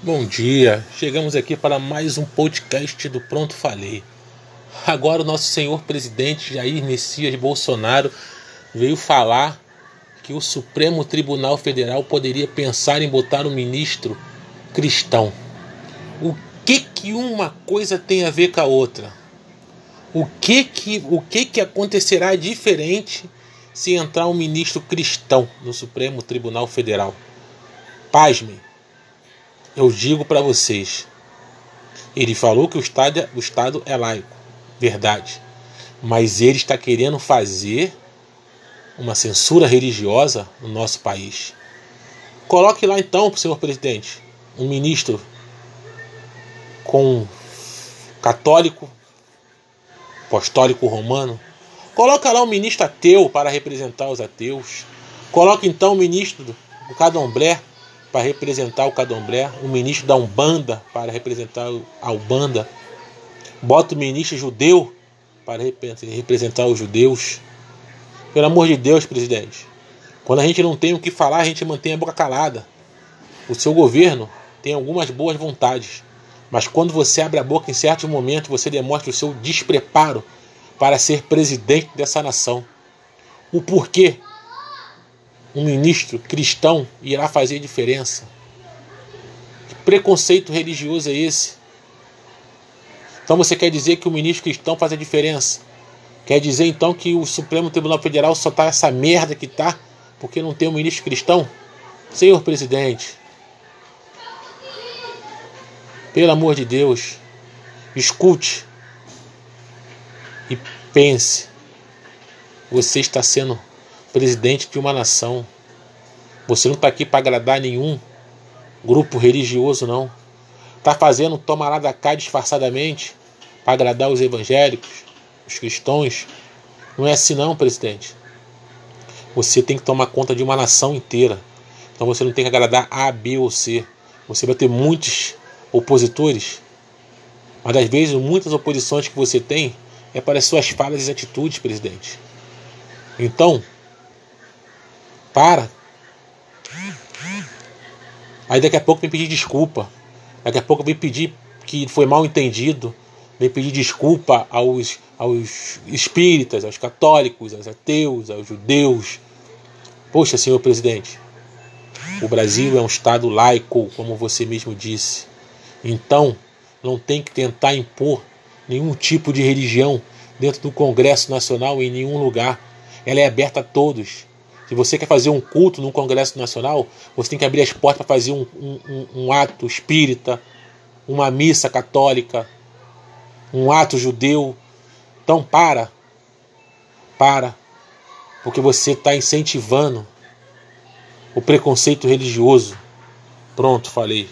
Bom dia, chegamos aqui para mais um podcast do Pronto Falei. Agora o nosso senhor presidente Jair Messias Bolsonaro veio falar que o Supremo Tribunal Federal poderia pensar em botar um ministro cristão. O que que uma coisa tem a ver com a outra? O que que o que que acontecerá diferente se entrar um ministro cristão no Supremo Tribunal Federal? Pasmem. Eu digo para vocês. Ele falou que o Estado, é, o Estado é laico. Verdade. Mas ele está querendo fazer uma censura religiosa no nosso país. Coloque lá então, senhor presidente, um ministro com católico, apostólico romano. Coloca lá um ministro ateu para representar os ateus. Coloque então um ministro do Cadomblé para representar o Cadomblé, um ministro da Umbanda para representar a Umbanda. Bota o ministro judeu para representar os judeus. Pelo amor de Deus, presidente. Quando a gente não tem o que falar, a gente mantém a boca calada. O seu governo tem algumas boas vontades, mas quando você abre a boca em certos momentos, você demonstra o seu despreparo para ser presidente dessa nação. O porquê um ministro cristão irá fazer diferença? Que preconceito religioso é esse? Então você quer dizer que o ministro cristão faz a diferença? Quer dizer então que o Supremo Tribunal Federal só tá essa merda que tá porque não tem um ministro cristão? Senhor presidente, pelo amor de Deus, escute e pense. Você está sendo presidente de uma nação. Você não está aqui para agradar nenhum grupo religioso, não. Está fazendo tomar lá da cá disfarçadamente para agradar os evangélicos, os cristãos. Não é assim não, presidente. Você tem que tomar conta de uma nação inteira. Então você não tem que agradar A, B ou C. Você vai ter muitos opositores, mas às vezes muitas oposições que você tem é para as suas falas e atitudes, presidente. Então, para. Aí daqui a pouco vem pedir desculpa. Daqui a pouco vem pedir que foi mal entendido vem pedir desculpa aos, aos espíritas, aos católicos, aos ateus, aos judeus. Poxa, senhor presidente, o Brasil é um Estado laico, como você mesmo disse. Então, não tem que tentar impor nenhum tipo de religião dentro do Congresso Nacional em nenhum lugar. Ela é aberta a todos. Se você quer fazer um culto no Congresso Nacional, você tem que abrir as portas para fazer um, um, um ato espírita, uma missa católica, um ato judeu. Então para, para, porque você está incentivando o preconceito religioso. Pronto, falei.